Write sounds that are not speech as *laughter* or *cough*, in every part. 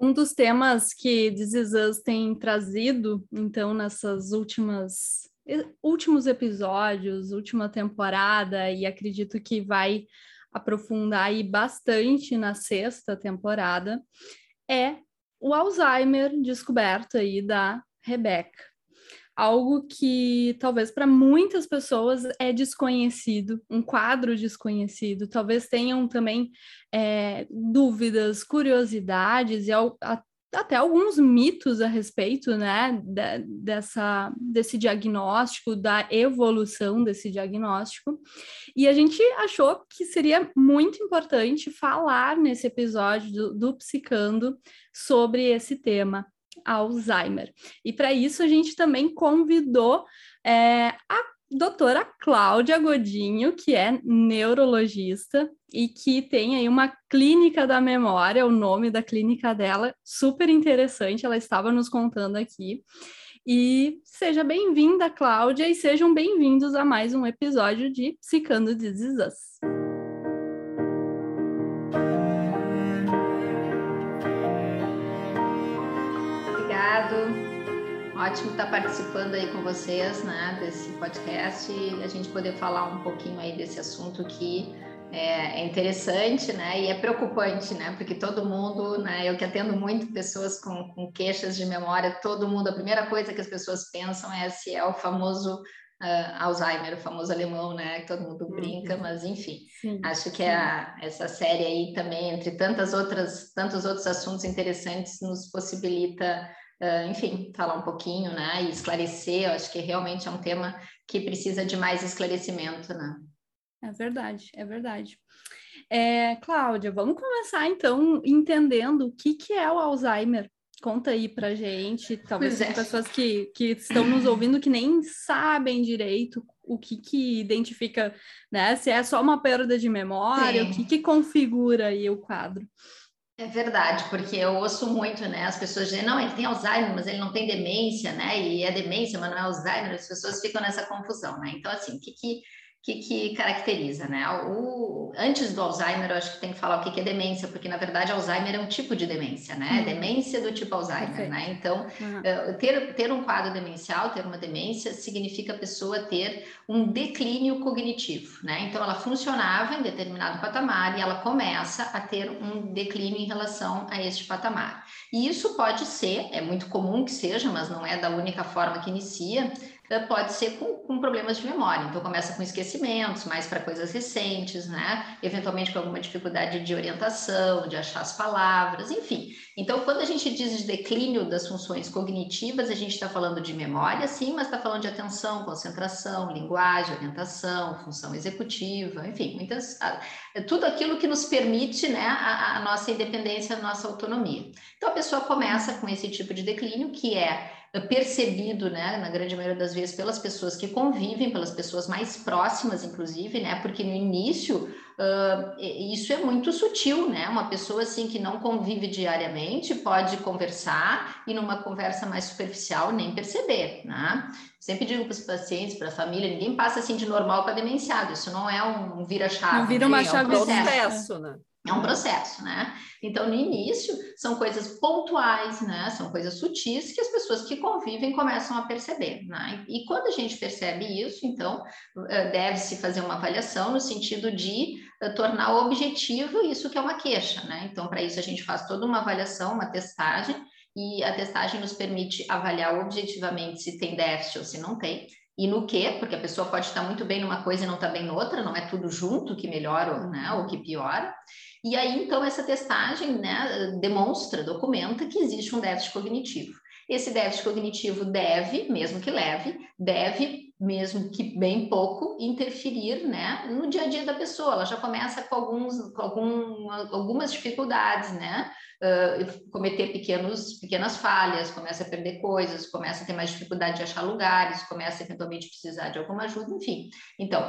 Um dos temas que This tem trazido, então, nessas últimas últimos episódios, última temporada, e acredito que vai aprofundar aí bastante na sexta temporada, é o Alzheimer descoberto aí da Rebecca. Algo que talvez para muitas pessoas é desconhecido, um quadro desconhecido. Talvez tenham também é, dúvidas, curiosidades e até alguns mitos a respeito, né, de, dessa, desse diagnóstico, da evolução desse diagnóstico. E a gente achou que seria muito importante falar nesse episódio do, do Psicando sobre esse tema, Alzheimer. E para isso a gente também convidou é, a doutora Cláudia Godinho, que é neurologista e que tem aí uma clínica da memória, o nome da clínica dela, super interessante, ela estava nos contando aqui. E seja bem-vinda, Cláudia, e sejam bem-vindos a mais um episódio de Psicando This Is Ótimo estar participando aí com vocês, né, desse podcast e a gente poder falar um pouquinho aí desse assunto que é, é, interessante, né, e é preocupante, né, porque todo mundo, né, eu que atendo muito pessoas com, com queixas de memória, todo mundo, a primeira coisa que as pessoas pensam é se é o famoso uh, Alzheimer, o famoso alemão, né, que todo mundo brinca, uhum. mas enfim, sim, acho que a, essa série aí também, entre tantas outras, tantos outros assuntos interessantes, nos possibilita enfim, falar um pouquinho, né, e esclarecer, eu acho que realmente é um tema que precisa de mais esclarecimento, né. É verdade, é verdade. É, Cláudia, vamos começar então entendendo o que, que é o Alzheimer. Conta aí pra gente, talvez é. pessoas que, que estão nos ouvindo que nem sabem direito o que, que identifica, né? Se é só uma perda de memória, Sim. o que, que configura aí o quadro. É verdade, porque eu ouço muito, né? As pessoas dizem, não, ele tem Alzheimer, mas ele não tem demência, né? E é demência, mas não é Alzheimer, as pessoas ficam nessa confusão, né? Então, assim, o que, que que, que caracteriza, né? O, antes do Alzheimer, eu acho que tem que falar o que, que é demência, porque na verdade Alzheimer é um tipo de demência, né? Uhum. Demência do tipo Alzheimer, Perfeito. né? Então, uhum. ter, ter um quadro demencial, ter uma demência, significa a pessoa ter um declínio cognitivo, né? Então, ela funcionava em determinado patamar e ela começa a ter um declínio em relação a este patamar. E isso pode ser, é muito comum que seja, mas não é da única forma que inicia, pode ser com, com, problemas de memória. Então, começa com esquecimentos, mais para coisas recentes, né? Eventualmente com alguma dificuldade de orientação, de achar as palavras, enfim. Então, quando a gente diz de declínio das funções cognitivas, a gente está falando de memória, sim, mas está falando de atenção, concentração, linguagem, orientação, função executiva, enfim, muitas, tudo aquilo que nos permite né, a, a nossa independência, a nossa autonomia. Então, a pessoa começa com esse tipo de declínio, que é percebido, né, na grande maioria das vezes, pelas pessoas que convivem, pelas pessoas mais próximas, inclusive, né, porque no início uh, isso é muito sutil, né, uma pessoa assim que não convive diariamente pode conversar e numa conversa mais superficial nem perceber, né. Sempre digo para os pacientes, para a família, ninguém passa assim de normal para demenciado, isso não é um vira-chave. Não vira uma chave é um processo, né? É um processo, né? Então, no início, são coisas pontuais, né? São coisas sutis que as pessoas que convivem começam a perceber, né? E quando a gente percebe isso, então, eh, deve-se fazer uma avaliação no sentido de eh, tornar objetivo isso que é uma queixa, né? Então, para isso, a gente faz toda uma avaliação, uma testagem, e a testagem nos permite avaliar objetivamente se tem déficit ou se não tem, e no que, porque a pessoa pode estar muito bem numa coisa e não estar bem noutra, não é tudo junto que melhora né, ou que piora. E aí, então, essa testagem né, demonstra, documenta que existe um déficit cognitivo. Esse déficit cognitivo deve, mesmo que leve, deve, mesmo que bem pouco, interferir né, no dia a dia da pessoa. Ela já começa com, alguns, com algum, algumas dificuldades, né? Uh, cometer pequenos, pequenas falhas, começa a perder coisas, começa a ter mais dificuldade de achar lugares, começa eventualmente precisar de alguma ajuda, enfim. Então,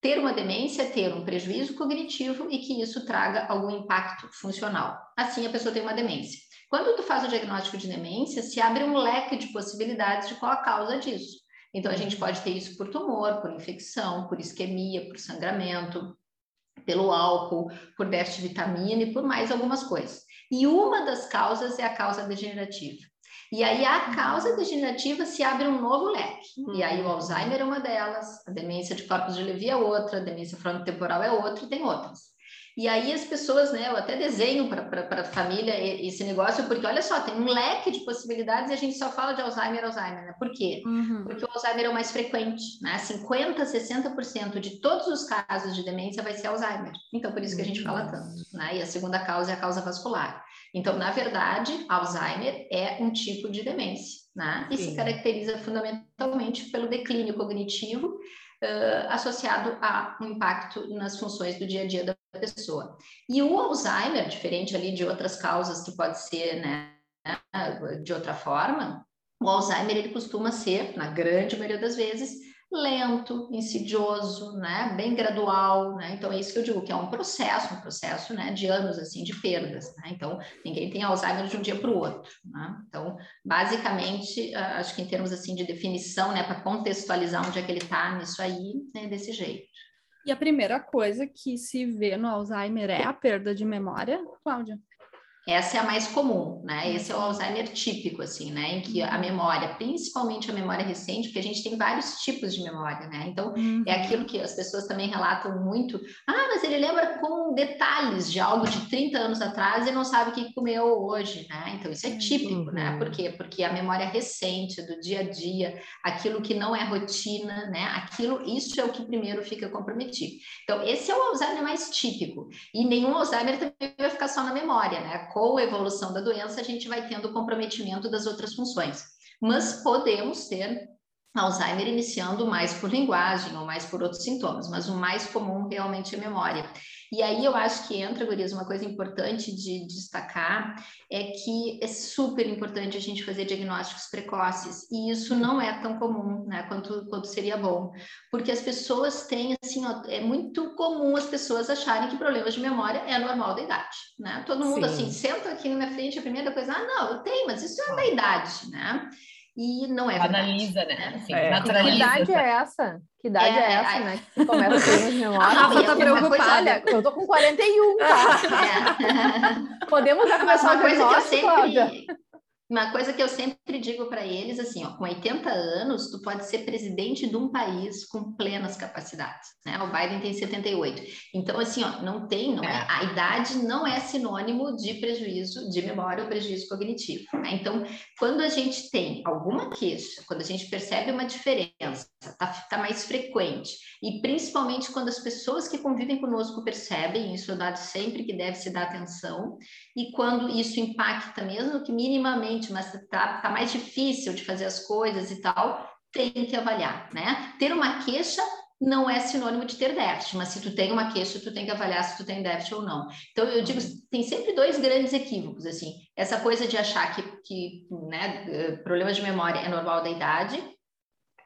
ter uma demência é ter um prejuízo cognitivo e que isso traga algum impacto funcional. Assim, a pessoa tem uma demência. Quando tu faz o diagnóstico de demência, se abre um leque de possibilidades de qual a causa disso. Então, a gente pode ter isso por tumor, por infecção, por isquemia, por sangramento, pelo álcool, por déficit de vitamina e por mais algumas coisas. E uma das causas é a causa degenerativa. E aí a causa degenerativa se abre um novo leque. Uhum. E aí o uhum. Alzheimer é uma delas, a demência de corpos de Levy é outra, a demência frontotemporal é outra, e tem outras. E aí as pessoas, né, eu até desenho para a família esse negócio, porque olha só, tem um leque de possibilidades e a gente só fala de Alzheimer, Alzheimer, né? Por quê? Uhum. Porque o Alzheimer é o mais frequente, né? 50%, 60% de todos os casos de demência vai ser Alzheimer. Então, por isso que a gente fala tanto, né? E a segunda causa é a causa vascular. Então, na verdade, Alzheimer é um tipo de demência, né? E Sim. se caracteriza fundamentalmente pelo declínio cognitivo uh, associado a um impacto nas funções do dia a dia da pessoa. E o Alzheimer, diferente ali de outras causas que pode ser, né, de outra forma, o Alzheimer ele costuma ser, na grande maioria das vezes, lento, insidioso, né, bem gradual, né? Então é isso que eu digo que é um processo, um processo, né, de anos assim de perdas, né? Então ninguém tem Alzheimer de um dia para o outro, né? Então basicamente acho que em termos assim de definição, né, para contextualizar onde é que ele está nisso aí, é desse jeito. E a primeira coisa que se vê no Alzheimer é a perda de memória, Cláudia? Essa é a mais comum, né? Esse é o Alzheimer típico, assim, né? Em que a uhum. memória, principalmente a memória recente, porque a gente tem vários tipos de memória, né? Então, uhum. é aquilo que as pessoas também relatam muito. Ah, mas ele lembra com detalhes de algo de 30 anos atrás e não sabe o que comeu hoje, né? Então, isso é típico, né? uhum. né? Por quê? Porque a memória recente, do dia a dia, aquilo que não é rotina, né? Aquilo, isso é o que primeiro fica comprometido. Então, esse é o Alzheimer mais típico. E nenhum Alzheimer também vai ficar só na memória, né? Com a evolução da doença, a gente vai tendo comprometimento das outras funções. Mas podemos ter Alzheimer iniciando mais por linguagem ou mais por outros sintomas, mas o mais comum realmente é memória. E aí eu acho que entra, Gurias, uma coisa importante de destacar é que é super importante a gente fazer diagnósticos precoces, e isso não é tão comum, né, quanto, quanto seria bom, porque as pessoas têm, assim, ó, é muito comum as pessoas acharem que problemas de memória é normal da idade, né? Todo mundo, Sim. assim, senta aqui na minha frente, a primeira coisa, ah, não, eu tenho, mas isso é da idade, né? E não é verdade. Analisa, né? Assim, é. Que idade é essa? Que idade é, é essa, é, né? Que começa a ter memória. A Rafa tá preocupada. Olha, eu tô com 41, tá? É. Podemos já começar uma coisa que eu sempre... Cláudia? Uma coisa que eu sempre digo para eles, assim, ó, com 80 anos, tu pode ser presidente de um país com plenas capacidades, né? O Biden tem 78. Então, assim, ó, não tem, não é, é a idade não é sinônimo de prejuízo de memória ou prejuízo cognitivo, né? Então, quando a gente tem alguma queixa, quando a gente percebe uma diferença, tá, tá mais frequente, e principalmente quando as pessoas que convivem conosco percebem, isso é dado sempre que deve se dar atenção, e quando isso impacta mesmo que minimamente mas tá, tá mais difícil de fazer as coisas e tal, tem que avaliar, né? Ter uma queixa não é sinônimo de ter déficit, mas se tu tem uma queixa, tu tem que avaliar se tu tem déficit ou não. Então, eu digo, tem sempre dois grandes equívocos, assim, essa coisa de achar que, que né, eh, problemas de memória é normal da idade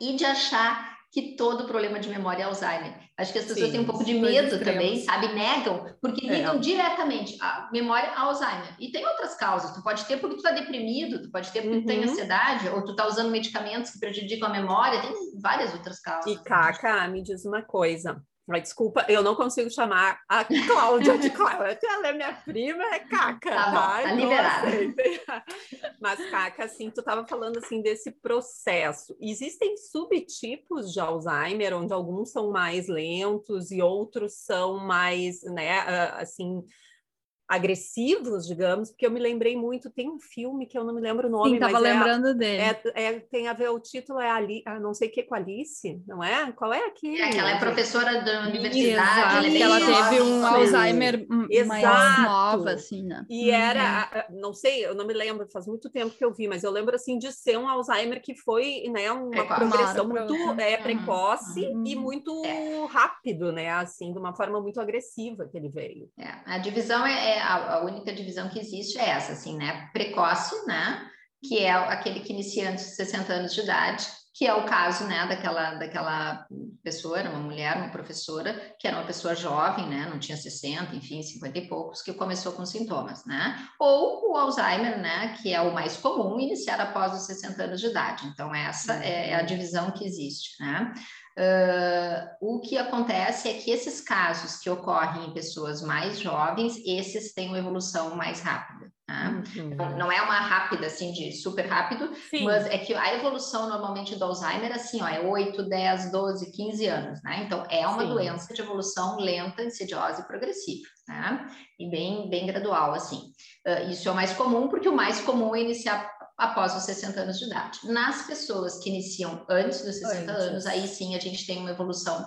e de achar que todo problema de memória é Alzheimer. Acho que as pessoas Sim, têm um pouco de medo também, sabe? Negam, porque é. ligam diretamente a memória a Alzheimer. E tem outras causas. Tu pode ter porque tu está deprimido, tu pode ter porque uhum. tu tem uhum. ansiedade, ou tu está usando medicamentos que prejudicam a memória. Tem várias outras causas. E, Caca, me diz uma coisa. Mas desculpa, eu não consigo chamar a Cláudia de Cláudia. Ela é minha prima, é Caca. Tá, bom, tá, tá liberada. *laughs* Mas, Caca, assim, tu estava falando assim desse processo. Existem subtipos de Alzheimer, onde alguns são mais lentos e outros são mais, né, ah, assim, agressivos, digamos, porque eu me lembrei muito, tem um filme que eu não me lembro o nome, Sim, tava mas é lembrando é, dele. É, é, tem a ver, o título é Ali, ah, não sei o que com Alice, não é? Qual é aquele? É, que ela é professora da universidade. Isso, ela teve um Alzheimer Exato. mais nova, assim, né? E uhum. era, não sei, eu não me lembro, faz muito tempo que eu vi, mas eu lembro, assim, de ser um Alzheimer que foi, né, uma é, progressão muito é, precoce uhum. e muito é. rápido, né, assim, de uma forma muito agressiva que ele veio. É, a divisão é, é a, a, única divisão que existe é essa, assim, né? Precoce, né? Que é aquele que inicia antes de 60 anos de idade, que é o caso, né, daquela, daquela pessoa, era uma mulher, uma professora, que era uma pessoa jovem, né, não tinha 60, enfim, 50 e poucos, que começou com sintomas, né? Ou o Alzheimer, né, que é o mais comum, iniciar após os 60 anos de idade. Então, essa é a uhum. divisão que existe, né? Uh, o que acontece é que esses casos que ocorrem em pessoas mais jovens, esses têm uma evolução mais rápida. Tá? Uhum. Não é uma rápida, assim, de super rápido, Sim. mas é que a evolução normalmente do Alzheimer, assim, ó, é 8, 10, 12, 15 anos, né? Então, é uma Sim. doença de evolução lenta, insidiosa e progressiva, né? E bem, bem gradual, assim. Uh, isso é o mais comum, porque o mais comum é iniciar após os 60 anos de idade. Nas pessoas que iniciam antes dos 60 antes. anos, aí sim a gente tem uma evolução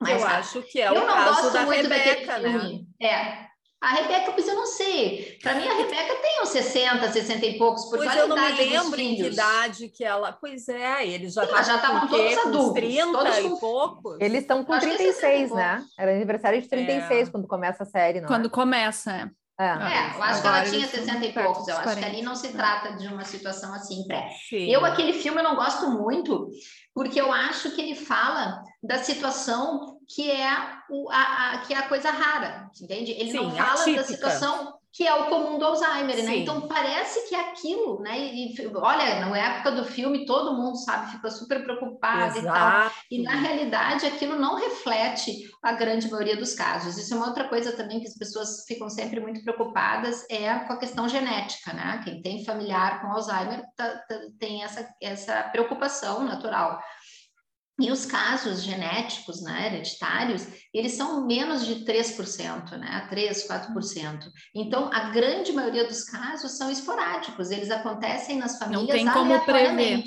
mais Eu rápida. acho que é Eu o caso da Rebeca, né? É, a Rebeca, pois eu não sei. Para mim, a Rebeca tem uns 60, 60 e poucos, porque pois olha eu não me lembro em que idade que ela. Pois é, eles já estavam todos adultos. 30 todos e poucos. Eles estão com Acho 36, é né? Era aniversário de 36 é. quando começa a série, não Quando é? começa, é. É, é eu acho que ela tinha 60 e poucos. Eu acho que ali não se trata de uma situação assim pré. Eu, aquele filme, eu não gosto muito, porque eu acho que ele fala da situação que é, o, a, a, que é a coisa rara, entende? Ele Sim, não fala atípica. da situação que é o comum do Alzheimer, né? Sim. né? Então parece que é aquilo, né? E, olha, na época do filme todo mundo sabe, ficou super preocupado Exato. e tal. E na realidade aquilo não reflete a grande maioria dos casos. Isso é uma outra coisa também que as pessoas ficam sempre muito preocupadas é com a questão genética, né? Quem tem familiar com Alzheimer tá, tá, tem essa, essa preocupação natural. E os casos genéticos, né, hereditários, eles são menos de 3%, né, 3, 4%. Então, a grande maioria dos casos são esporádicos, eles acontecem nas famílias Não tem como prever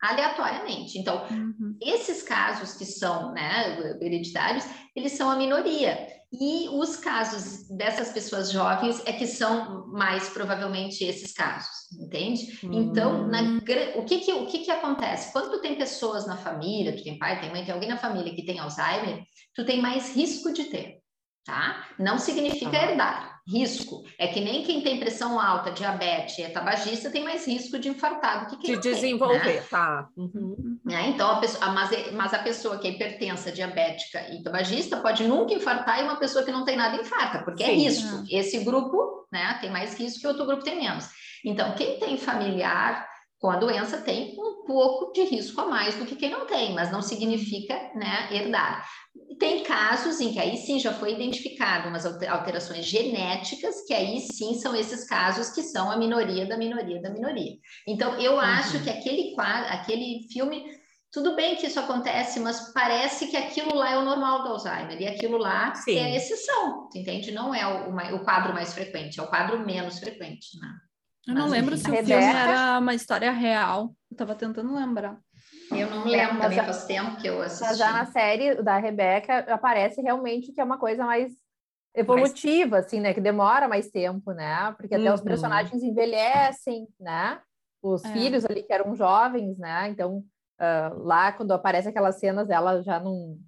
aleatoriamente. Então, uhum. esses casos que são né, hereditários, eles são a minoria. E os casos dessas pessoas jovens é que são mais provavelmente esses casos, entende? Então, na, hum. o, que, que, o que, que acontece? Quando tu tem pessoas na família, tu tem pai, tem mãe, tem alguém na família que tem Alzheimer, tu tem mais risco de ter, tá? Não significa herdar risco. É que nem quem tem pressão alta, diabetes, é tabagista, tem mais risco de infartar do que quem De desenvolver, tem, né? tá. Uhum. É, então, a pessoa, mas, mas, a pessoa que é hipertensa, diabética e tabagista pode nunca infartar e uma pessoa que não tem nada infarta, porque é Sim. é risco. Esse grupo né, tem mais risco e outro grupo tem menos. Então, quem tem familiar com a doença tem um pouco de risco a mais do que quem não tem, mas não significa né, herdar. Tem casos em que aí sim já foi identificado umas alterações genéticas, que aí sim são esses casos que são a minoria da minoria da minoria. Então, eu uhum. acho que aquele, aquele filme, tudo bem que isso acontece, mas parece que aquilo lá é o normal do Alzheimer, e aquilo lá sim. é a exceção, entende? Não é o, o quadro mais frequente, é o quadro menos frequente, né? Eu não Mas, lembro enfim, se o Rebeca... filme era uma história real. Eu tava tentando lembrar. Eu não lembro, também faz tempo que eu assisti. Mas já na série da Rebeca aparece realmente que é uma coisa mais evolutiva, assim, né? Que demora mais tempo, né? Porque até uhum. os personagens envelhecem, né? Os é. filhos ali que eram jovens, né? Então, uh, lá quando aparece aquelas cenas, ela já não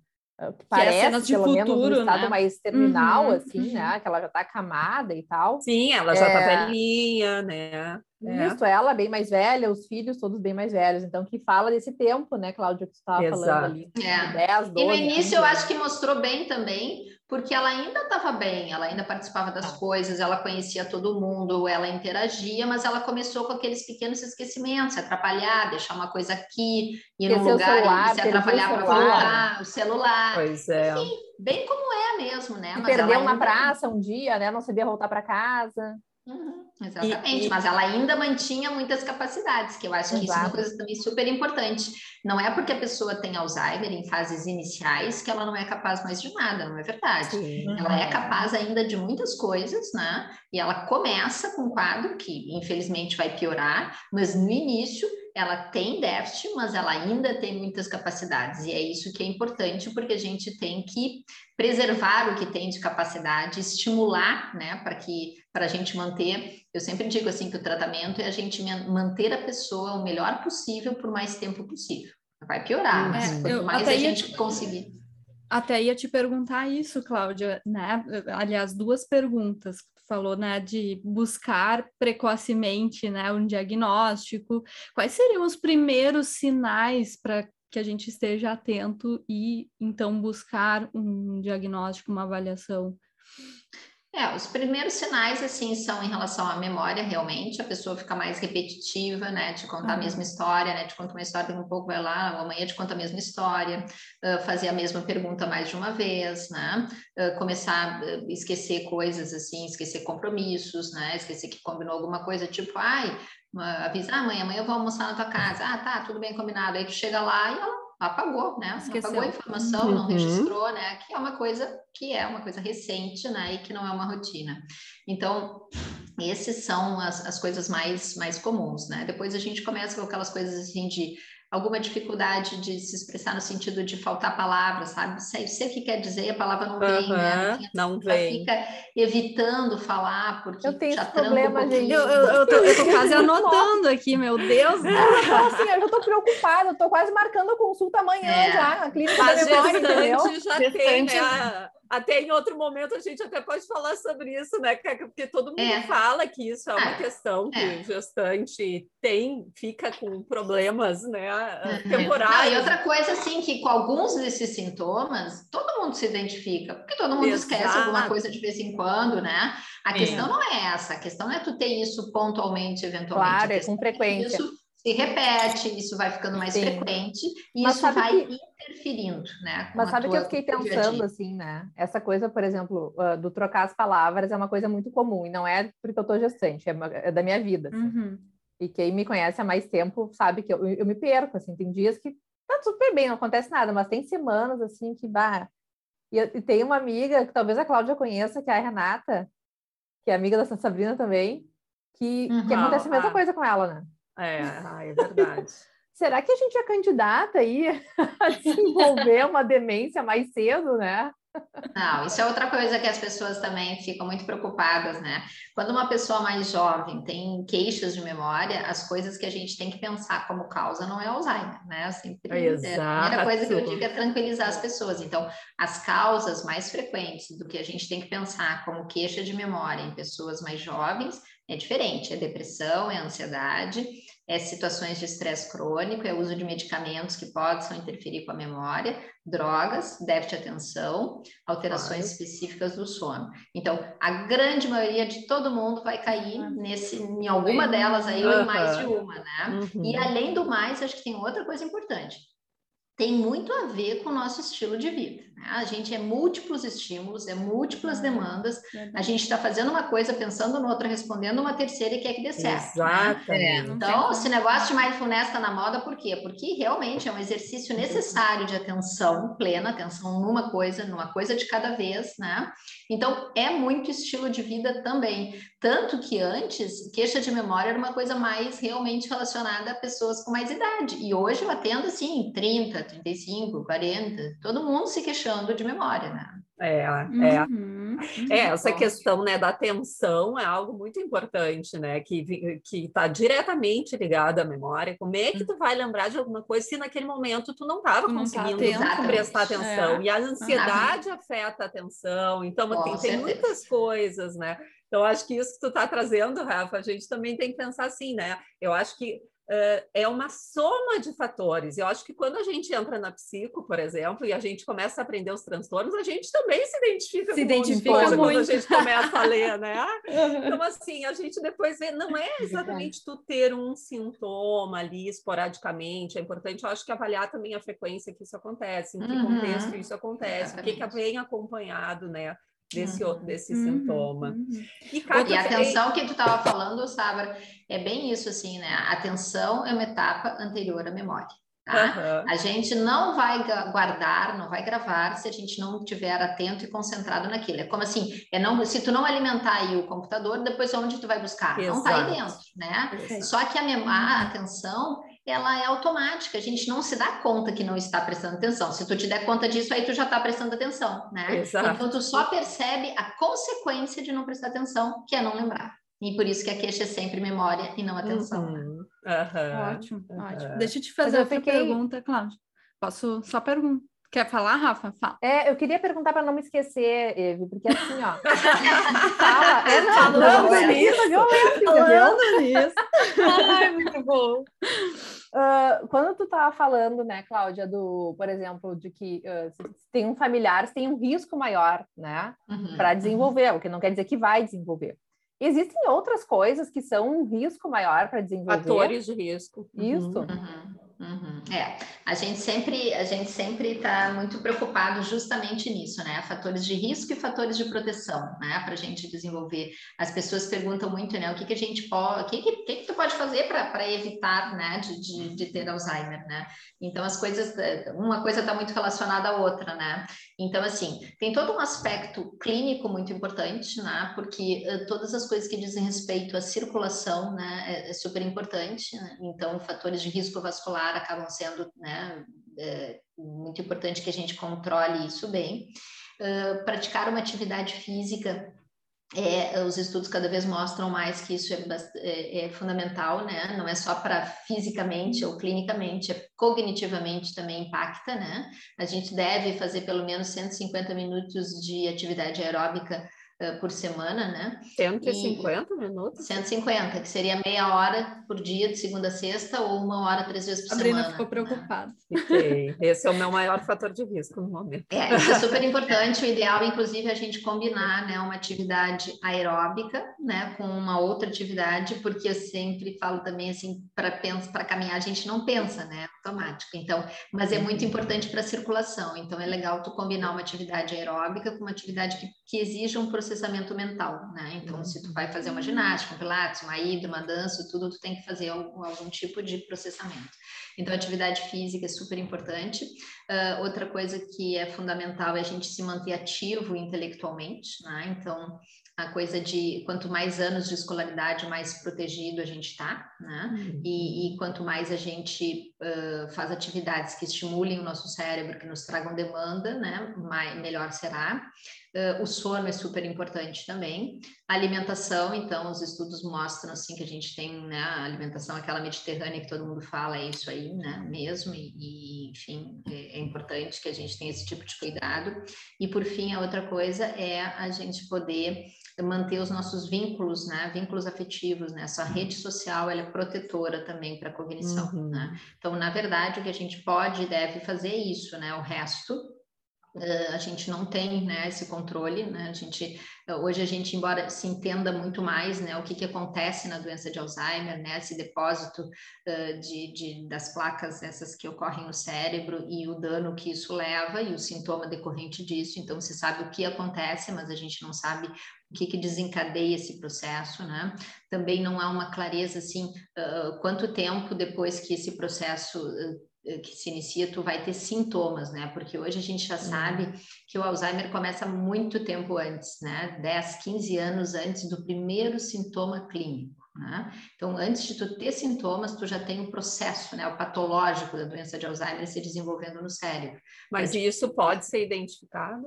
que parece, de pelo futuro, menos, no estado né? mais terminal, uhum, assim, uhum. né? Que ela já tá acamada e tal. Sim, ela já tá é... tá velhinha, né? É. Isso, ela bem mais velha, os filhos todos bem mais velhos. Então, que fala desse tempo, né, Cláudia, que você estava falando ali. É. 10, 12, e no início eu acho que mostrou bem também, porque ela ainda estava bem, ela ainda participava das ah. coisas, ela conhecia todo mundo, ela interagia, mas ela começou com aqueles pequenos esquecimentos, se atrapalhar, deixar uma coisa aqui, ir num lugar celular, e se atrapalhar para voltar, o celular. Pois é. Enfim, bem como é mesmo, né? E perdeu na praça um dia, né? Não sabia voltar para casa. Uhum, exatamente, e, mas ela ainda mantinha muitas capacidades, que eu acho que Exato. isso é uma coisa também super importante. Não é porque a pessoa tem Alzheimer em fases iniciais que ela não é capaz mais de nada, não é verdade. Sim. Ela é capaz ainda de muitas coisas, né? E ela começa com um quadro que infelizmente vai piorar, mas no início ela tem déficit, mas ela ainda tem muitas capacidades, e é isso que é importante, porque a gente tem que preservar o que tem de capacidade, estimular, né, para que para a gente manter. Eu sempre digo assim que o tratamento é a gente manter a pessoa o melhor possível por mais tempo possível. Vai piorar, mas é, quanto mais a gente conseguir. Até ia te perguntar isso, Cláudia, né? Aliás, duas perguntas falou, né, de buscar precocemente, né, um diagnóstico. Quais seriam os primeiros sinais para que a gente esteja atento e então buscar um diagnóstico, uma avaliação? É, os primeiros sinais, assim, são em relação à memória, realmente, a pessoa fica mais repetitiva, né, de contar uhum. a mesma história, né, de contar uma história, daqui um pouco vai lá, amanhã te conta a mesma história, uh, fazer a mesma pergunta mais de uma vez, né, uh, começar a esquecer coisas, assim, esquecer compromissos, né, esquecer que combinou alguma coisa, tipo, ai, avisa, ah, mãe, amanhã eu vou almoçar na tua casa, ah, tá, tudo bem combinado, aí tu chega lá e ela apagou, né? Esqueceu. Apagou a informação, uhum. não registrou, né? Que é uma coisa que é uma coisa recente, né? E que não é uma rotina. Então, esses são as, as coisas mais, mais comuns, né? Depois a gente começa com aquelas coisas assim de alguma dificuldade de se expressar no sentido de faltar palavras, sabe? Sei, sei o que quer dizer, a palavra não vem, uhum, né? Não vem. Fica evitando falar, porque eu tenho já esse problema, um gente. Eu, eu, eu, tô, eu, tô, *laughs* quase anotando aqui, meu Deus. Eu tô assim, eu já tô preocupada, eu tô quase marcando a consulta amanhã é. já, na clínica da memória, entendeu? Já tem, né? Até em outro momento a gente até pode falar sobre isso, né? Porque todo mundo é. fala que isso é uma é. questão que é. o gestante tem, fica com problemas, né? Uhum. Temporários. Não, e outra coisa, assim, que com alguns desses sintomas, todo mundo se identifica, porque todo mundo Exato. esquece alguma coisa de vez em quando, né? A é. questão não é essa, a questão é tu ter isso pontualmente, eventualmente. Claro, é com frequência. Isso se repete, isso vai ficando mais Sim. frequente e Mas isso vai que... interferindo, né? Mas sabe que eu fiquei pensando assim, né? Essa coisa, por exemplo, uh, do trocar as palavras é uma coisa muito comum e não é porque eu tô gestante, é, uma, é da minha vida. Assim. Uhum. E quem me conhece há mais tempo sabe que eu, eu me perco, assim, tem dias que tá super bem, não acontece nada, mas tem semanas assim que bah. E, e tem uma amiga que talvez a Cláudia conheça, que é a Renata, que é amiga da Sabrina também, que, uhum. que acontece a mesma ah. coisa com ela, né? É, é verdade. Será que a gente é candidata aí *laughs* a desenvolver uma demência mais cedo, né? Não, isso é outra coisa que as pessoas também ficam muito preocupadas, né? Quando uma pessoa mais jovem tem queixas de memória, as coisas que a gente tem que pensar como causa não é Alzheimer, né? Sempre, é, a primeira coisa que eu digo é tranquilizar as pessoas. Então, as causas mais frequentes do que a gente tem que pensar como queixa de memória em pessoas mais jovens é diferente, é depressão, é ansiedade, é situações de estresse crônico, é uso de medicamentos que possam interferir com a memória, drogas, déficit de atenção, alterações específicas do sono. Então, a grande maioria de todo mundo vai cair nesse, em alguma delas aí ou em mais de uma, né? Uhum. E além do mais, acho que tem outra coisa importante tem muito a ver com o nosso estilo de vida. Né? A gente é múltiplos estímulos, é múltiplas demandas, a gente está fazendo uma coisa, pensando no outra, respondendo uma terceira e quer que dê certo. Né? É, então, esse negócio de mindfulness está na moda, por quê? Porque realmente é um exercício necessário de atenção plena, atenção numa coisa, numa coisa de cada vez, né? Então, é muito estilo de vida também. Tanto que antes, queixa de memória era uma coisa mais realmente relacionada a pessoas com mais idade. E hoje eu atendo, assim, 30, 35, 40, todo mundo se queixando de memória, né? É, é. Uhum, é essa questão né, da atenção é algo muito importante, né? Que está diretamente ligada à memória. Como é que tu vai lembrar de alguma coisa se naquele momento tu não estava tá conseguindo tá prestar atenção? É. E a ansiedade afeta a atenção, então tem, tem muitas coisas, né? Então, acho que isso que tu está trazendo, Rafa, a gente também tem que pensar assim, né? Eu acho que é uma soma de fatores. Eu acho que quando a gente entra na psico, por exemplo, e a gente começa a aprender os transtornos, a gente também se identifica se com identifica coisa muito. quando a gente começa a ler, né? *laughs* Então, assim, a gente depois vê, não é exatamente tu ter um sintoma ali esporadicamente, é importante, eu acho que avaliar também a frequência que isso acontece, em que uhum. contexto isso acontece, o que, que vem acompanhado, né? Desse, uhum. desse uhum. sintoma. Uhum. E, e a atenção que tu estava falando, Sabra, é bem isso assim, né? A atenção é uma etapa anterior à memória. Tá? Uhum. A gente não vai guardar, não vai gravar se a gente não estiver atento e concentrado naquilo. É como assim, é não, se tu não alimentar aí o computador, depois onde tu vai buscar? Exato. Não está aí dentro, né? Só que a, a atenção ela é automática, a gente não se dá conta que não está prestando atenção. Se tu te der conta disso, aí tu já está prestando atenção, né? Exato. Então tu só percebe a consequência de não prestar atenção, que é não lembrar. E por isso que a queixa é sempre memória e não atenção. Uhum. Uhum. Ótimo, uhum. ótimo. Deixa eu te fazer outra fiquei... pergunta, Cláudia. Posso só perguntar? Quer falar, Rafa? Fala. É, eu queria perguntar para não me esquecer, Eve, porque assim, ó. *laughs* fala, é, não, falando não, nisso, violência, falando nisso. *laughs* Ai, muito bom. Uh, quando tu estava falando, né, Cláudia, do, por exemplo, de que uh, tem um familiar, tem um risco maior, né, uhum, para desenvolver, uhum. o que não quer dizer que vai desenvolver. Existem outras coisas que são um risco maior para desenvolver. Fatores de risco. Isso. Uhum. Uhum. É, a gente sempre a gente sempre está muito preocupado justamente nisso, né? Fatores de risco e fatores de proteção, né? Para a gente desenvolver. As pessoas perguntam muito, né? O que, que a gente pode, o que, que, que, que tu pode fazer para evitar, né? De, de, de, ter Alzheimer, né? Então as coisas, uma coisa está muito relacionada à outra, né? Então assim, tem todo um aspecto clínico muito importante, né? Porque uh, todas as coisas que dizem respeito à circulação, né? É, é super importante. Né? Então fatores de risco vascular acabam sendo né, é, muito importante que a gente controle isso bem. Uh, praticar uma atividade física é, os estudos cada vez mostram mais que isso é, é, é fundamental, né? Não é só para fisicamente ou clinicamente, é cognitivamente também impacta, né? A gente deve fazer pelo menos 150 minutos de atividade aeróbica uh, por semana, né? 150 e, minutos? 150, que seria meia hora por dia, de segunda a sexta, ou uma hora três vezes por a semana. A Brina ficou né? preocupada. Okay. Esse é o meu maior fator de risco no momento. É, isso é super importante. O ideal, inclusive, é a gente combinar né, uma atividade aeróbica né, com uma outra atividade, porque eu sempre falo também assim, para caminhar, a gente não pensa, né? Automático. Então, mas é muito importante para a circulação. Então, é legal tu combinar uma atividade aeróbica com uma atividade que, que exija um processamento mental, né? Então, se tu vai fazer uma ginástica, um pilates, uma ida, uma dança, tudo, tu tem que fazer algum, algum tipo de processamento. Então, atividade física é super importante. Uh, outra coisa que é fundamental é a gente se manter ativo intelectualmente, né? Então, a coisa de quanto mais anos de escolaridade, mais protegido a gente está, né? Uhum. E, e, quanto mais a gente uh, faz atividades que estimulem o nosso cérebro, que nos tragam demanda, né? Mais, melhor será. Uh, o sono é super importante também. A alimentação, então, os estudos mostram assim que a gente tem, né? A alimentação, aquela mediterrânea que todo mundo fala, é isso aí, né? Mesmo, e, e enfim, é, é importante que a gente tenha esse tipo de cuidado. E por fim, a outra coisa é a gente poder manter os nossos vínculos, né? Vínculos afetivos, né? Essa rede social ela é protetora também para a cognição, uhum. né? Então, na verdade, o que a gente pode e deve fazer é isso, né? O resto Uh, a gente não tem né, esse controle, né? A gente, hoje a gente, embora se entenda muito mais né, o que, que acontece na doença de Alzheimer, né, esse depósito uh, de, de, das placas essas que ocorrem no cérebro e o dano que isso leva e o sintoma decorrente disso, então se sabe o que acontece, mas a gente não sabe o que, que desencadeia esse processo, né? Também não há uma clareza assim, uh, quanto tempo depois que esse processo eh, que se inicia, tu vai ter sintomas, né? Porque hoje a gente já sabe que o Alzheimer começa muito tempo antes, né? 10, 15 anos antes do primeiro sintoma clínico. Né? Então, antes de tu ter sintomas, tu já tem o um processo, né, o patológico da doença de Alzheimer se desenvolvendo no cérebro. Mas isso pode ser identificado?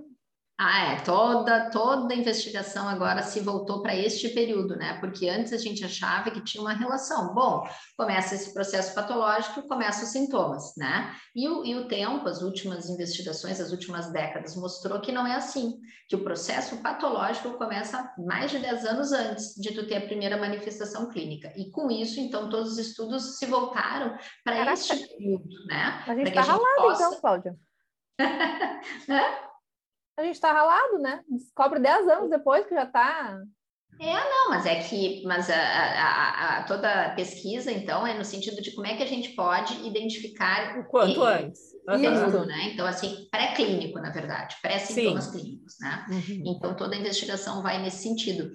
Ah, é, toda, toda investigação agora se voltou para este período, né? Porque antes a gente achava que tinha uma relação. Bom, começa esse processo patológico, começam os sintomas, né? E o, e o tempo, as últimas investigações, as últimas décadas, mostrou que não é assim, que o processo patológico começa mais de 10 anos antes de tu ter a primeira manifestação clínica. E com isso, então, todos os estudos se voltaram para este período, né? A gente está ralado, então, possa... então, Cláudia. *laughs* a gente está ralado, né? Descobre 10 anos depois que já está. É, não, mas é que, mas a, a, a, toda a pesquisa, então, é no sentido de como é que a gente pode identificar o quanto e, antes. Isso, né? Então, assim, pré-clínico, na verdade, pré-sintomas clínicos, né? Uhum. Então, toda a investigação vai nesse sentido.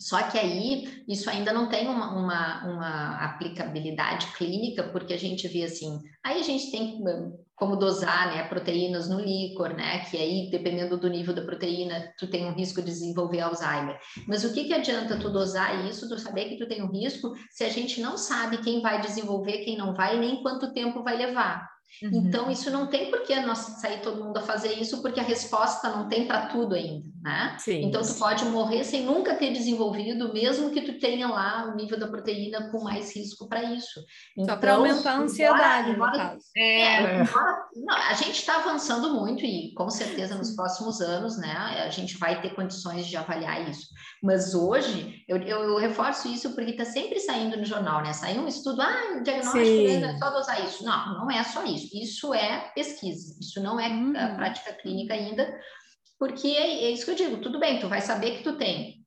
Só que aí isso ainda não tem uma, uma, uma, aplicabilidade clínica, porque a gente vê assim, aí a gente tem como dosar né, proteínas no líquor, né? Que aí, dependendo do nível da proteína, tu tem um risco de desenvolver Alzheimer. Mas o que, que adianta tu dosar isso, tu saber que tu tem um risco, se a gente não sabe quem vai desenvolver, quem não vai, nem quanto tempo vai levar. Uhum. Então, isso não tem por que nós sair todo mundo a fazer isso, porque a resposta não tem para tudo ainda, né? Sim, então, tu pode morrer sem nunca ter desenvolvido, mesmo que tu tenha lá o nível da proteína com mais risco para isso. Então, Só para aumentar a ansiedade, embora, no caso. É, é. Embora, não, a gente está avançando muito e, com certeza, nos próximos anos, né, a gente vai ter condições de avaliar isso. Mas hoje, eu, eu, eu reforço isso porque está sempre saindo no jornal, né? Saiu um estudo, ah, diagnóstico, é só dosar isso. Não, não é só isso isso. é pesquisa, isso não é uhum. prática clínica ainda, porque é, é, isso que eu digo, tudo bem, tu vai saber que tu tem,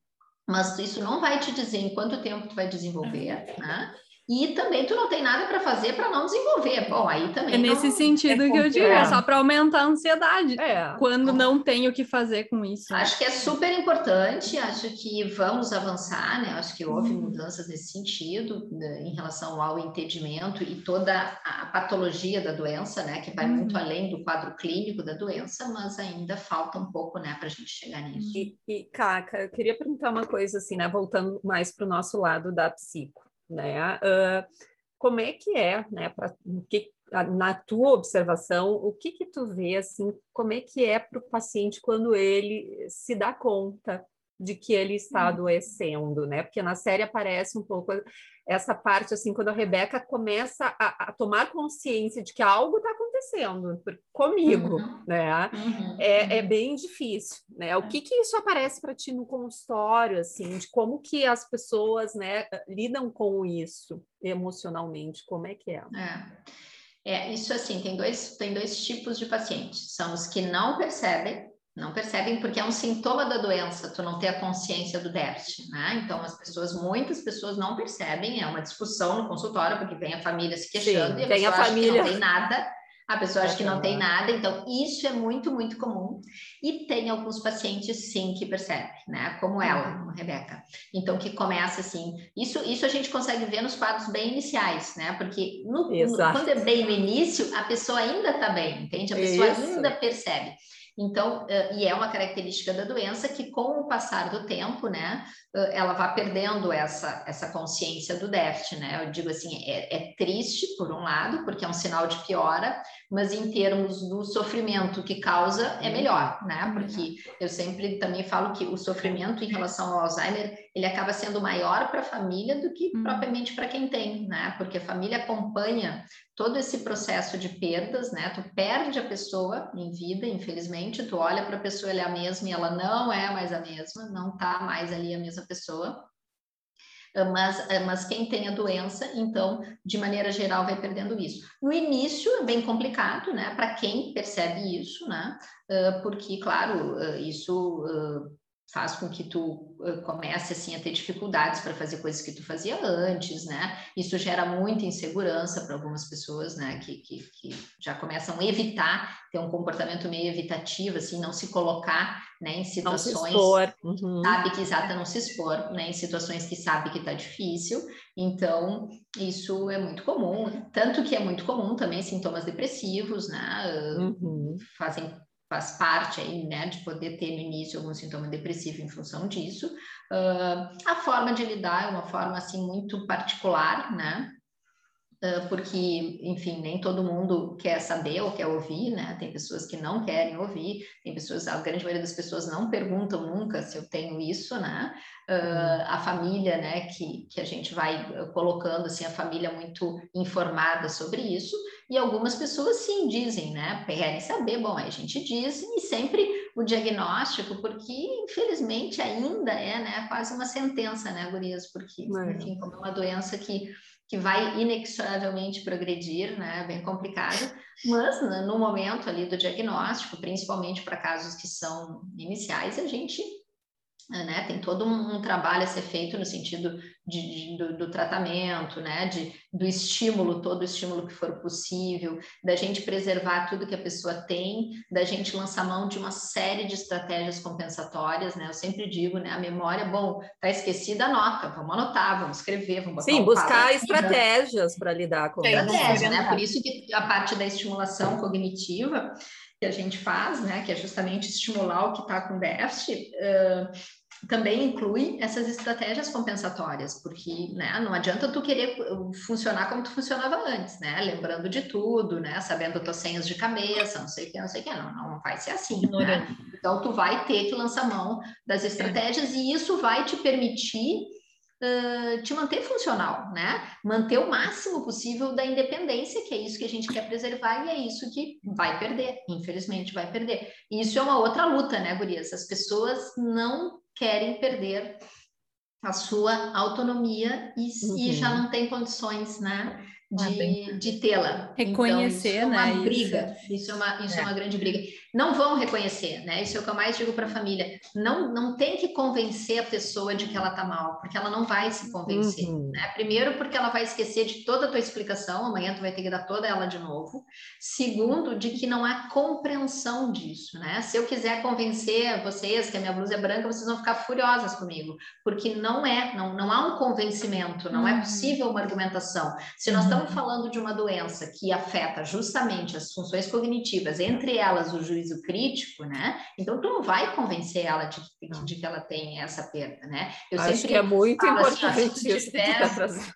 mas isso não vai te dizer em quanto tempo tu vai desenvolver, né? E também tu não tem nada para fazer para não desenvolver. Bom, aí também. É não... nesse sentido é que eu digo, é só para aumentar a ansiedade. É. Quando não tem o que fazer com isso. Acho que é super importante, acho que vamos avançar, né? Acho que houve uhum. mudanças nesse sentido, né, em relação ao entendimento e toda a patologia da doença, né? Que vai uhum. muito além do quadro clínico da doença, mas ainda falta um pouco, né, para a gente chegar nisso. E, e, Caca, eu queria perguntar uma coisa assim, né? Voltando mais para o nosso lado da psico né? Uh, como é que é, né? Pra, que, na tua observação, o que que tu vê assim? Como é que é para o paciente quando ele se dá conta de que ele está uhum. adoecendo, né? Porque na série aparece um pouco essa parte assim quando a Rebeca começa a, a tomar consciência de que algo está acontecendo comigo, uhum. né? Uhum. É, é, bem difícil, né? O é. que que isso aparece para ti no consultório, assim, de como que as pessoas, né, lidam com isso emocionalmente? Como é que é? É, é isso assim tem dois tem dois tipos de pacientes. São os que não percebem não percebem porque é um sintoma da doença, tu não ter a consciência do déficit, né? Então, as pessoas, muitas pessoas não percebem, é uma discussão no consultório, porque vem a família se queixando Sim, e a pessoa a família... que não tem nada, a pessoa acha que não tem nada, então isso é muito, muito comum. E tem alguns pacientes, sim, que percebem, né? Como ela, como Rebeca. Então, que começa assim. Isso, isso a gente consegue ver nos quadros bem iniciais, né? Porque no, no, quando é bem no início, a pessoa ainda está bem, entende? A pessoa isso. ainda percebe. Então, uh, e é uma característica da doença que, com o passar do tempo, né, uh, ela vai perdendo essa, essa consciência do déficit, né? Eu digo assim, é, é, triste, por um lado, porque é um sinal de piora, mas em termos do sofrimento que causa, é melhor, né? Porque eu sempre também falo que o sofrimento em relação ao Alzheimer, ele acaba sendo maior para a família do que hum. propriamente para quem tem, né? Porque a família acompanha todo esse processo de perdas, né? Tu perde a pessoa em vida, infelizmente, tu olha para a pessoa, ela é a mesma e ela não é mais a mesma, não tá mais ali a mesma pessoa. Mas, mas quem tem a doença, então, de maneira geral, vai perdendo isso. No início é bem complicado, né? Para quem percebe isso, né? Porque, claro, isso faz com que tu comece assim a ter dificuldades para fazer coisas que tu fazia antes, né? Isso gera muita insegurança para algumas pessoas, né? Que, que, que, já começam a evitar, ter um comportamento meio evitativo, assim, não se colocar, né? Em situações, uhum. sabe que exata não se expor, né? Em situações que sabe que está difícil. Então isso é muito comum, tanto que é muito comum também sintomas depressivos, né? Uhum. Fazem faz parte aí, né, de poder ter no início algum sintoma depressivo em função disso. Uh, a forma de lidar é uma forma, assim, muito particular, né, uh, porque, enfim, nem todo mundo quer saber ou quer ouvir, né, tem pessoas que não querem ouvir, tem pessoas, a grande maioria das pessoas não perguntam nunca se eu tenho isso, né, uh, a família, né, que, que a gente vai colocando, assim, a família muito informada sobre isso, e algumas pessoas sim dizem, né? Querem saber, bom, a gente diz, e sempre o diagnóstico, porque infelizmente ainda é né, quase uma sentença, né, Gurias? Porque, é. enfim, como é uma doença que, que vai inexoravelmente progredir, né? Bem complicado, mas no momento ali do diagnóstico, principalmente para casos que são iniciais, a gente né? Tem todo um, um, trabalho a ser feito no sentido de, de, do, do, tratamento, né? De, do estímulo, todo o estímulo que for possível, da gente preservar tudo que a pessoa tem, da gente lançar mão de uma série de estratégias compensatórias, né? Eu sempre digo, né? A memória, bom, tá esquecida, anota, vamos anotar, vamos escrever, vamos botar Sim, um buscar estratégias para lidar com isso. Né? Por isso que a parte da estimulação cognitiva que a gente faz, né, que é justamente estimular o que está com déficit, uh, também inclui essas estratégias compensatórias, porque né, não adianta tu querer funcionar como tu funcionava antes, né? Lembrando de tudo, né? Sabendo tuas senhas de cabeça, não sei o que, não sei o que, não, não vai ser assim, né? Então tu vai ter que lançar mão das estratégias e isso vai te permitir uh, te manter funcional, né? Manter o máximo possível da independência, que é isso que a gente quer preservar e é isso que vai perder, infelizmente vai perder. E isso é uma outra luta, né, Gurias? As pessoas não querem perder a sua autonomia e, uhum. e já não tem condições, né? De, de tê-la. Reconhecer, então, isso é uma né? briga, isso, isso é uma, isso é. é. uma grande briga. Não vão reconhecer, né? Isso é o que eu mais digo para a família. Não, não tem que convencer a pessoa de que ela tá mal, porque ela não vai se convencer, uhum. né? Primeiro, porque ela vai esquecer de toda a tua explicação, amanhã tu vai ter que dar toda ela de novo. Segundo, de que não há compreensão disso, né? Se eu quiser convencer vocês que a minha blusa é branca, vocês vão ficar furiosas comigo, porque não é, não, não há um convencimento, não é uhum. é possível uma argumentação. Se nós estamos estamos falando de uma doença que afeta justamente as funções cognitivas, entre elas o juízo crítico, né? Então, tu não vai convencer ela de, de, de que ela tem essa perda, né? Eu Acho que é muito assim, importante isso que tu tá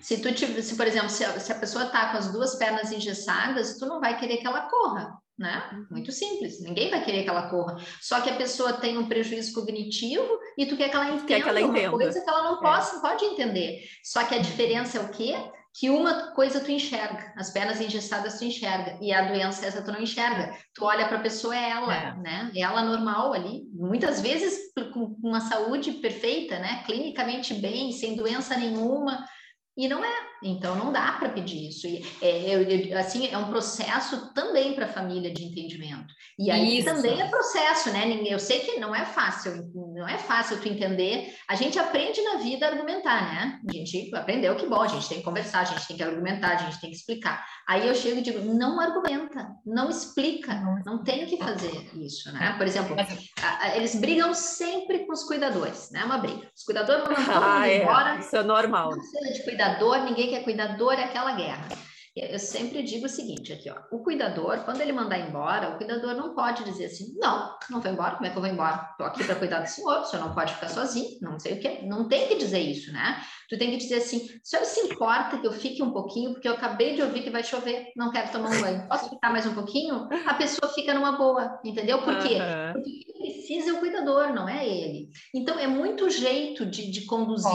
Se tu, se, por exemplo, se a, se a pessoa tá com as duas pernas engessadas, tu não vai querer que ela corra, né? Uhum. Muito simples, ninguém vai querer que ela corra. Só que a pessoa tem um prejuízo cognitivo e tu quer que ela entenda, que ela entenda. uma coisa que ela não é. possa, pode entender. Só que a diferença é o quê? Que uma coisa tu enxerga, as pernas engessadas tu enxerga, e a doença essa tu não enxerga. Tu olha para a pessoa, é ela, é. né? É ela normal ali, muitas vezes com uma saúde perfeita, né? Clinicamente bem, sem doença nenhuma, e não é, então não dá para pedir isso. E, é, assim, é um processo também para a família de entendimento. E aí isso. também é processo, né? Eu sei que não é fácil, não é fácil tu entender. A gente aprende na vida a argumentar, né? A gente aprendeu que bom, a gente tem que conversar, a gente tem que argumentar, a gente tem que explicar. Aí eu chego e digo, não argumenta, não explica, não tem que fazer isso, né? Por exemplo, eles brigam sempre com os cuidadores, né? Uma briga. Os cuidadores vão *laughs* ah, é. embora. Isso é normal. Não de cuidador, ninguém quer cuidador, é aquela guerra. Eu sempre digo o seguinte aqui, ó, o cuidador, quando ele mandar embora, o cuidador não pode dizer assim, não, não vou embora, como é que eu vou embora? Estou aqui para cuidar do senhor, o senhor não pode ficar sozinho, não sei o quê. Não tem que dizer isso, né? Tu tem que dizer assim, o senhor se importa que eu fique um pouquinho, porque eu acabei de ouvir que vai chover, não quero tomar um banho. Posso ficar mais um pouquinho? A pessoa fica numa boa, entendeu? Por quê? Porque precisa é o cuidador, não é ele. Então, é muito jeito de, de conduzir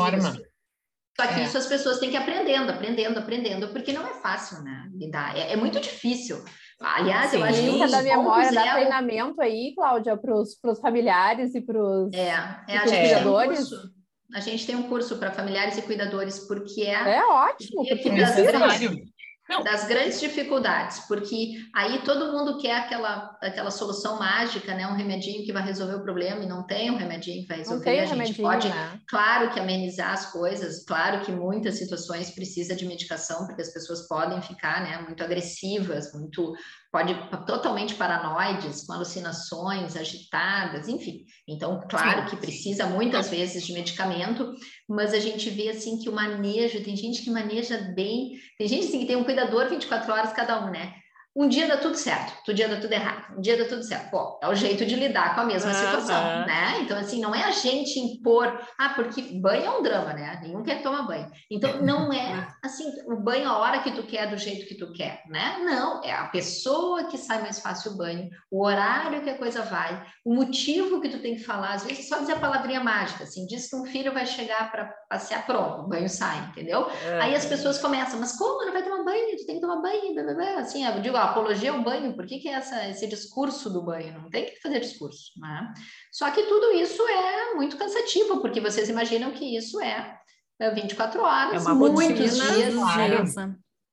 só que é. isso as pessoas têm que ir aprendendo, aprendendo, aprendendo, porque não é fácil, né? Lidar. É, é muito difícil. Aliás, Sim, eu acho que. da memória, dá treinamento aí, Cláudia, para os familiares e para os é, é, a gente cuidadores. Tem um curso, a gente tem um curso para familiares e cuidadores, porque é. É ótimo, porque, é não. das grandes dificuldades, porque aí todo mundo quer aquela, aquela solução mágica, né? Um remedinho que vai resolver o problema e não tem um remedinho que vai resolver. Não tem a gente pode, né? claro que amenizar as coisas, claro que muitas situações precisa de medicação, porque as pessoas podem ficar, né, muito agressivas, muito pode totalmente paranoides, com alucinações agitadas, enfim. Então, claro que precisa muitas vezes de medicamento, mas a gente vê assim que o manejo, tem gente que maneja bem, tem gente assim, que tem um cuidador 24 horas cada um, né? Um dia dá tudo certo, outro dia dá tudo errado, um dia dá tudo certo. Pô, é o jeito de lidar com a mesma situação, né? Então, assim, não é a gente impor, ah, porque banho é um drama, né? Nenhum quer tomar banho. Então, não é *laughs* assim, o banho a hora que tu quer, do jeito que tu quer, né? Não, é a pessoa que sai mais fácil o banho, o horário que a coisa vai, o motivo que tu tem que falar, às vezes só dizer a palavrinha mágica, assim, diz que um filho vai chegar para passear, pronto, o banho sai, entendeu? É. Aí as pessoas começam, mas como não vai tomar banho? Tu tem que tomar banho, blá, blá, blá. assim, eu digo, a apologia ao banho, por que, que é essa, esse discurso do banho? Não tem que fazer discurso, né? Só que tudo isso é muito cansativo, porque vocês imaginam que isso é 24 horas, é muitos dias.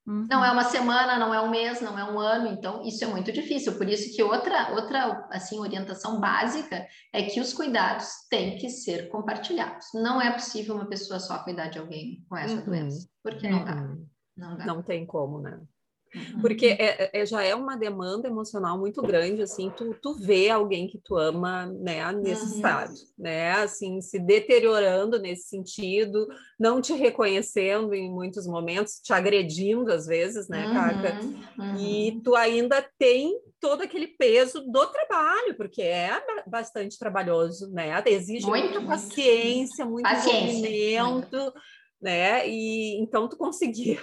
Uhum. Não é uma semana, não é um mês, não é um ano, então isso é muito difícil. Por isso que outra, outra assim, orientação básica é que os cuidados têm que ser compartilhados. Não é possível uma pessoa só cuidar de alguém com essa uhum. doença, porque não dá. Uhum. Não, dá. não tem como, né? Porque é, é, já é uma demanda emocional muito grande, assim, tu, tu vê alguém que tu ama, né, nesse uhum. estado, né, assim, se deteriorando nesse sentido, não te reconhecendo em muitos momentos, te agredindo às vezes, né, uhum. Caca? Uhum. E tu ainda tem todo aquele peso do trabalho, porque é bastante trabalhoso, né? Exige muito, muita paciência, muito paciência, movimento, né? E então tu conseguir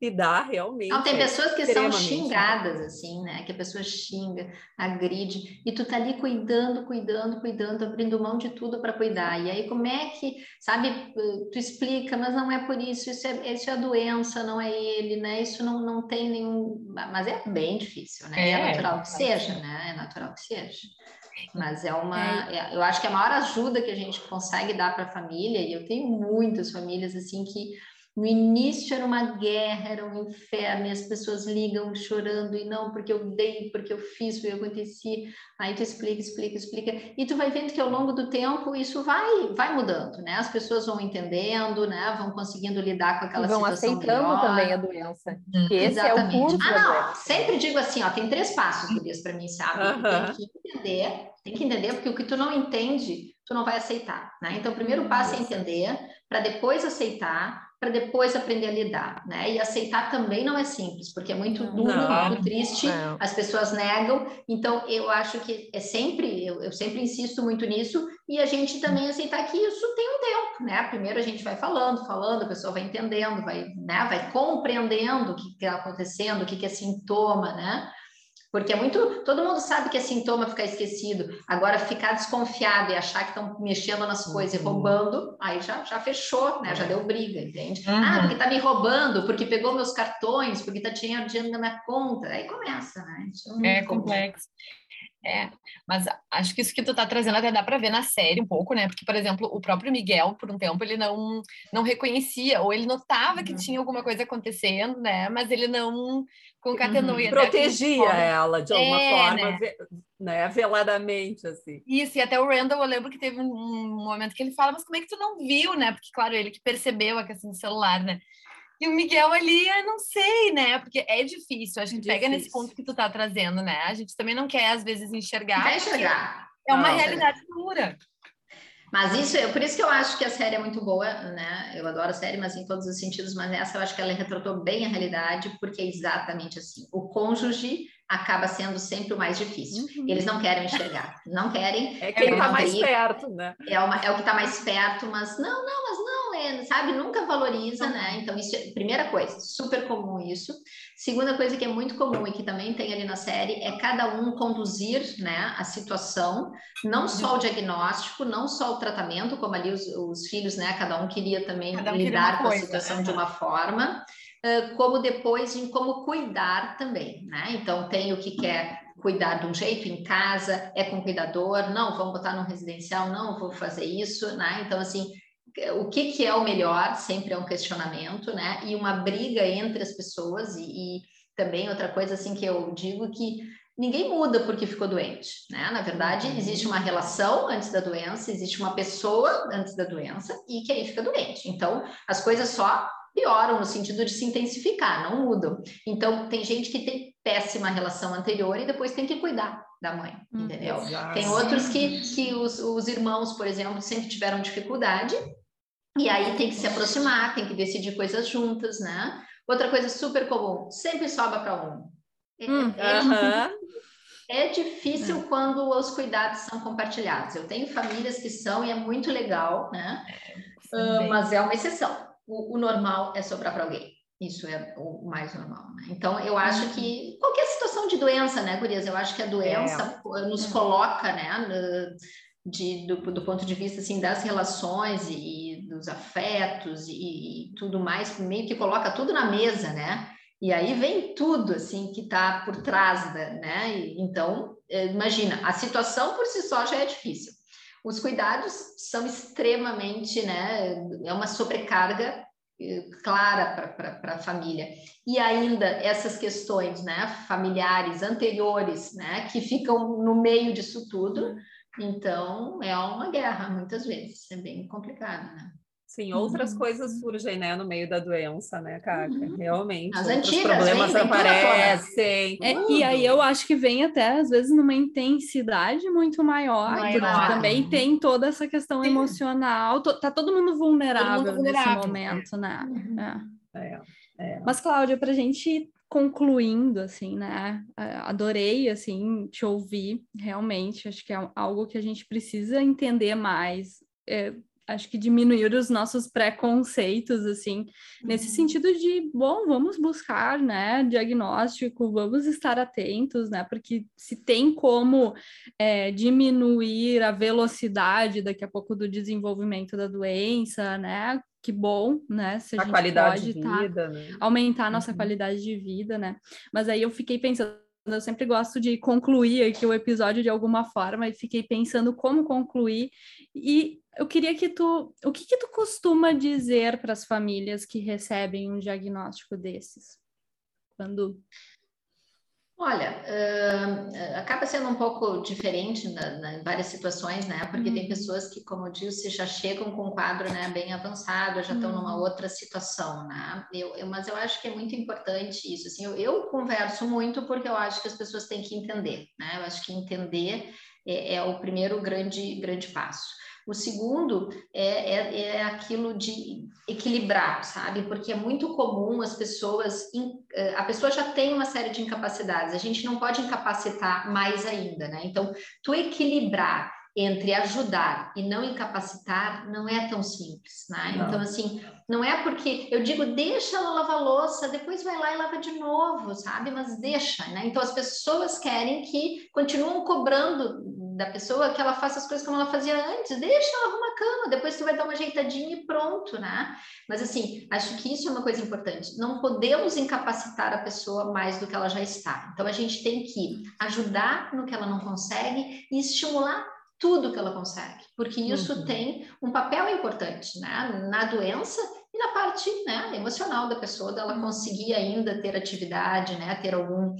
lidar realmente. Não, tem pessoas que são xingadas, assim, né? Que a pessoa xinga, agride, e tu tá ali cuidando, cuidando, cuidando, abrindo mão de tudo para cuidar. E aí, como é que, sabe, tu explica, mas não é por isso, isso é, isso é a doença, não é ele, né? Isso não, não tem nenhum. Mas é bem difícil, né? É, é natural que seja, né? É natural que seja. Mas é uma, é. eu acho que a maior ajuda que a gente consegue dar para a família, e eu tenho muitas famílias assim que no início era uma guerra, era um inferno, e as pessoas ligam chorando, e não, porque eu dei, porque eu fiz, porque eu aconteci. Aí tu explica, explica, explica. E tu vai vendo que ao longo do tempo isso vai, vai mudando, né? As pessoas vão entendendo, né? Vão conseguindo lidar com aquela vão situação. Vão aceitando melhor. também a doença. Hum. esse Exatamente. é o curso. Ah, não, sempre digo assim, ó, tem três passos, Gurias, para mim, sabe? Uh -huh. Tem que entender, tem que entender, porque o que tu não entende, tu não vai aceitar, né? Então, o primeiro passo é entender, para depois aceitar, para depois aprender a lidar, né? E aceitar também não é simples, porque é muito duro, não, muito triste, não. as pessoas negam. Então, eu acho que é sempre, eu, eu, sempre insisto muito nisso, e a gente também aceitar que isso tem um tempo, né? Primeiro a gente vai falando, falando, a pessoa vai entendendo, vai, né? vai compreendendo o que está acontecendo, o que, que é sintoma, né? Porque é muito. Todo mundo sabe que é sintoma ficar esquecido. Agora, ficar desconfiado e achar que estão mexendo nas coisas uhum. e roubando, aí já, já fechou, né? Já deu briga, entende? Uhum. Ah, porque tá me roubando, porque pegou meus cartões, porque tá dinheiro, dinheiro na minha conta. Aí começa, né? É, é complexo. É, mas acho que isso que tu tá trazendo até dá para ver na série um pouco, né? Porque, por exemplo, o próprio Miguel, por um tempo, ele não, não reconhecia, ou ele notava que uhum. tinha alguma coisa acontecendo, né? Mas ele não concatenou. Uhum. Protegia ela de alguma é, forma, né? né? Veladamente, assim. Isso, e até o Randall, eu lembro que teve um, momento que ele fala, mas como é que tu não viu, né? Porque, claro, ele que percebeu a questão do celular, né? E o Miguel ali, eu não sei, né? Porque é difícil. A gente é pega nesse ponto que tu tá trazendo, né? A gente também não quer, às vezes, enxergar. Quer enxergar. É uma não, realidade dura. Mas isso, é por isso que eu acho que a série é muito boa, né? Eu adoro a série, mas em todos os sentidos, mas essa eu acho que ela retratou bem a realidade, porque é exatamente assim. O cônjuge acaba sendo sempre o mais difícil. Uhum. Eles não querem enxergar, não querem. É quem está mais perto, né? É, uma, é o que está mais perto, mas não, não, mas não, é, sabe? Nunca valoriza, né? Então, isso é primeira coisa, super comum isso. Segunda coisa que é muito comum e que também tem ali na série é cada um conduzir, né, a situação, não só o diagnóstico, não só o tratamento, como ali os, os filhos, né? Cada um queria também um lidar com coisa, a situação né? de uma forma como depois em como cuidar também, né? Então, tem o que quer cuidar de um jeito em casa, é com cuidador, não, vamos botar num residencial, não, vou fazer isso, né? Então, assim, o que, que é o melhor sempre é um questionamento, né? E uma briga entre as pessoas e, e também outra coisa, assim, que eu digo que ninguém muda porque ficou doente, né? Na verdade, uhum. existe uma relação antes da doença, existe uma pessoa antes da doença e que aí fica doente. Então, as coisas só pioram no sentido de se intensificar, não mudam. Então, tem gente que tem péssima relação anterior e depois tem que cuidar da mãe, hum, entendeu? Exato. Tem outros que, que os, os irmãos, por exemplo, sempre tiveram dificuldade e aí tem que se aproximar, tem que decidir coisas juntas, né? Outra coisa super comum, sempre sobra para um. É, hum, é, uh -huh. é, difícil é. quando os cuidados são compartilhados. Eu tenho famílias que são e é muito legal, né? Uh, mas é uma exceção o, o normal é sobrar para alguém. Isso é o mais normal, né? Então, eu acho uhum. que qualquer situação de doença, né, Gurias? Eu acho que a doença é. nos coloca, né, de, do, do, ponto de vista, assim, das relações e dos afetos e, e, tudo mais, meio que coloca tudo na mesa, né? E aí vem tudo, assim, que está por trás, da, né? E, então, eh, imagina, a situação por si só já é difícil. Os cuidados são extremamente, né? É uma sobrecarga eh, clara para a família. E ainda essas questões, né, familiares anteriores, né, que ficam no meio disso tudo. Então, é uma guerra, muitas vezes. É bem complicado, né? Sim, outras uhum. coisas surgem, né, no meio da doença, né, Caca? Uhum. Realmente. As antigas, problemas vem, aparecem. É, e aí eu acho que vem até, às vezes, numa intensidade muito maior, maior. porque também tem toda essa questão Sim. emocional. tá todo mundo vulnerável, todo mundo vulnerável nesse momento, né? Uhum. É. É, é. Mas, Cláudia, para a gente concluindo, assim, né? Adorei, assim, te ouvir, realmente. Acho que é algo que a gente precisa entender mais. É, acho que diminuir os nossos preconceitos, assim, uhum. nesse sentido de, bom, vamos buscar, né, diagnóstico, vamos estar atentos, né, porque se tem como é, diminuir a velocidade daqui a pouco do desenvolvimento da doença, né, que bom, né? Se a, a qualidade de tá, vida, né? aumentar a nossa uhum. qualidade de vida, né? Mas aí eu fiquei pensando, eu sempre gosto de concluir aqui o episódio de alguma forma e fiquei pensando como concluir e eu queria que tu, o que que tu costuma dizer para as famílias que recebem um diagnóstico desses? Quando Olha, uh, acaba sendo um pouco diferente na, na, em várias situações, né? Porque uhum. tem pessoas que, como eu disse, já chegam com um quadro né, bem avançado, já estão uhum. numa outra situação, né? Eu, eu, mas eu acho que é muito importante isso. Assim, eu, eu, converso muito porque eu acho que as pessoas têm que entender, né? Eu acho que entender é, é o primeiro grande, grande passo. O segundo é, é, é, aquilo de equilibrar, sabe? Porque é muito comum as pessoas. Eh, a pessoa já tem uma série de incapacidades, a gente não pode incapacitar mais ainda, né? Então, tu equilibrar entre ajudar e não incapacitar não é tão simples, né? Não. Então, assim, não é porque eu digo, deixa ela lavar louça, depois vai lá e lava de novo, sabe? Mas deixa, né? Então, as pessoas querem que continuam cobrando da pessoa que ela faça as coisas como ela fazia antes, deixa ela arrumar a cama, depois tu vai dar uma ajeitadinha e pronto, né? Mas assim, acho que isso é uma coisa importante. Não podemos incapacitar a pessoa mais do que ela já está. Então a gente tem que ajudar no que ela não consegue e estimular tudo que ela consegue, porque isso uhum. tem um papel importante, né? Na doença e na parte né, emocional da pessoa, dela conseguir ainda ter atividade, né? Ter algum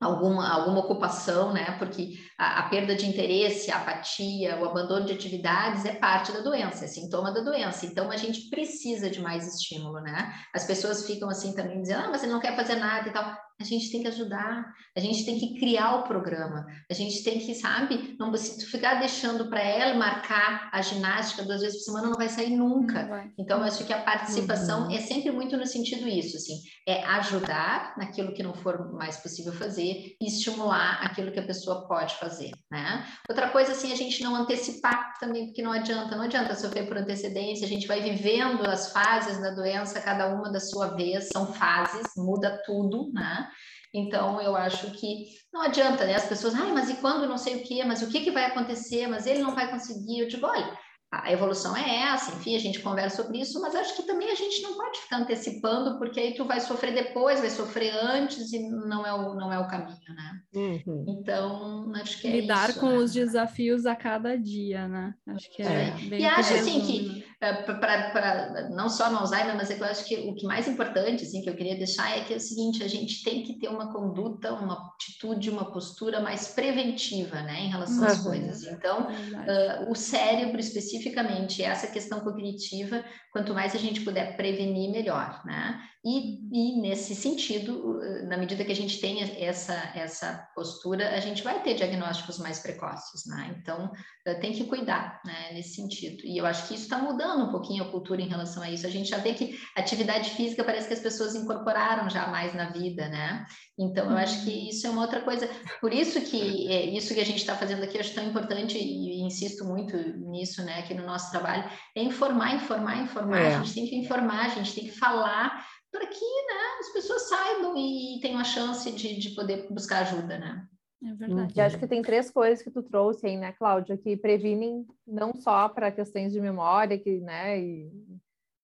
alguma, alguma ocupação, né? Porque a, a, perda de interesse, a apatia, o abandono de atividades é parte da doença, é sintoma da doença. Então a gente precisa de mais estímulo, né? As pessoas ficam assim também dizendo, ah, mas ele não quer fazer nada e tal a gente tem que ajudar, a gente tem que criar o programa, a gente tem que, sabe, não se tu ficar deixando para ela marcar a ginástica duas vezes por semana, não vai sair nunca. Vai. Então, eu acho que a participação uhum. é sempre muito no sentido isso, assim, é ajudar naquilo que não for mais possível fazer e estimular aquilo que a pessoa pode fazer, né? Outra coisa, assim, a gente não antecipar também, porque não adianta, não adianta sofrer por antecedência, a gente vai vivendo as fases da doença, cada uma da sua vez, são fases, muda tudo, né? Então, eu acho que não adianta, né? As pessoas, ai, mas e quando não sei o quê, mas o que, que vai acontecer, mas ele não vai conseguir. Eu digo, olha, a evolução é essa, enfim, a gente conversa sobre isso, mas acho que também a gente não pode ficar antecipando, porque aí tu vai sofrer depois, vai sofrer antes e não é o, não é o caminho, né? Uhum. Então, acho que é Lidar isso, com né? os desafios a cada dia, né? Acho que é, é. bem E acho, assim, que é, para não só no Alzheimer, mas é que eu acho que o que mais importante, assim, que eu queria deixar é que é o seguinte, a gente tem que ter uma conduta, uma atitude, uma postura mais preventiva, né, em relação às coisas. Então, uh, o cérebro especificamente essa questão cognitiva, quanto mais a gente puder prevenir, melhor, né? E, e, nesse sentido, na medida que a gente tem essa, essa postura, a gente vai ter diagnósticos mais precoces, né? Então, eh, tem que cuidar, né, nesse sentido. E eu acho que isso está mudando um pouquinho a cultura em relação a isso. A gente já vê que atividade física parece que as pessoas incorporaram já mais na vida, né? Então, eu acho que uhum. isso é uma outra coisa. Por isso que é, isso que a gente está fazendo aqui, eu acho tão importante e insisto muito nisso, né, aqui no nosso trabalho, é informar, informar, informar. É. A gente tem que informar, a gente tem que falar para que né, as pessoas saibam e tenham a chance de, de poder buscar ajuda, né? É verdade. E acho que tem três coisas que tu trouxe aí, né, Cláudia, que previnem não só para questões de memória, que, né, e,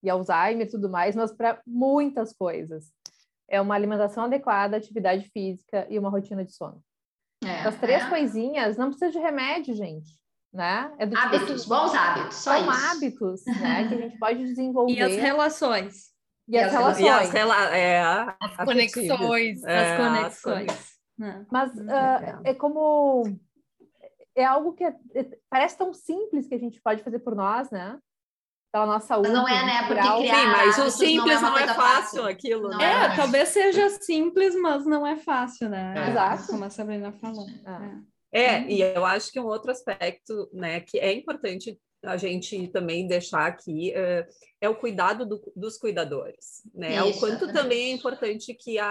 e Alzheimer e tudo mais, mas para muitas coisas. É uma alimentação adequada, atividade física e uma rotina de sono. É, As três é. coisinhas, não precisa de remédio, gente. Né? É do hábitos, tipo assim, bons hábitos, só são isso. hábitos, né, que a *laughs* gente pode desenvolver. E as relações. E, as, relações. E as, rela é, as conexões. É, as conexões. Né? Mas uh, é como. É algo que é, é, parece tão simples que a gente pode fazer por nós, né? Pela nossa saúde. Mas não é, né? Porque criar Sim, mas o simples não é, não é fácil, fácil, aquilo. Não é, é talvez seja simples, mas não é fácil, né? Exato. Como a Sabrina falou. É. é, e eu acho que um outro aspecto, né, que é importante a gente também deixar aqui uh, é o cuidado do, dos cuidadores, né? Isso, o quanto também é importante que a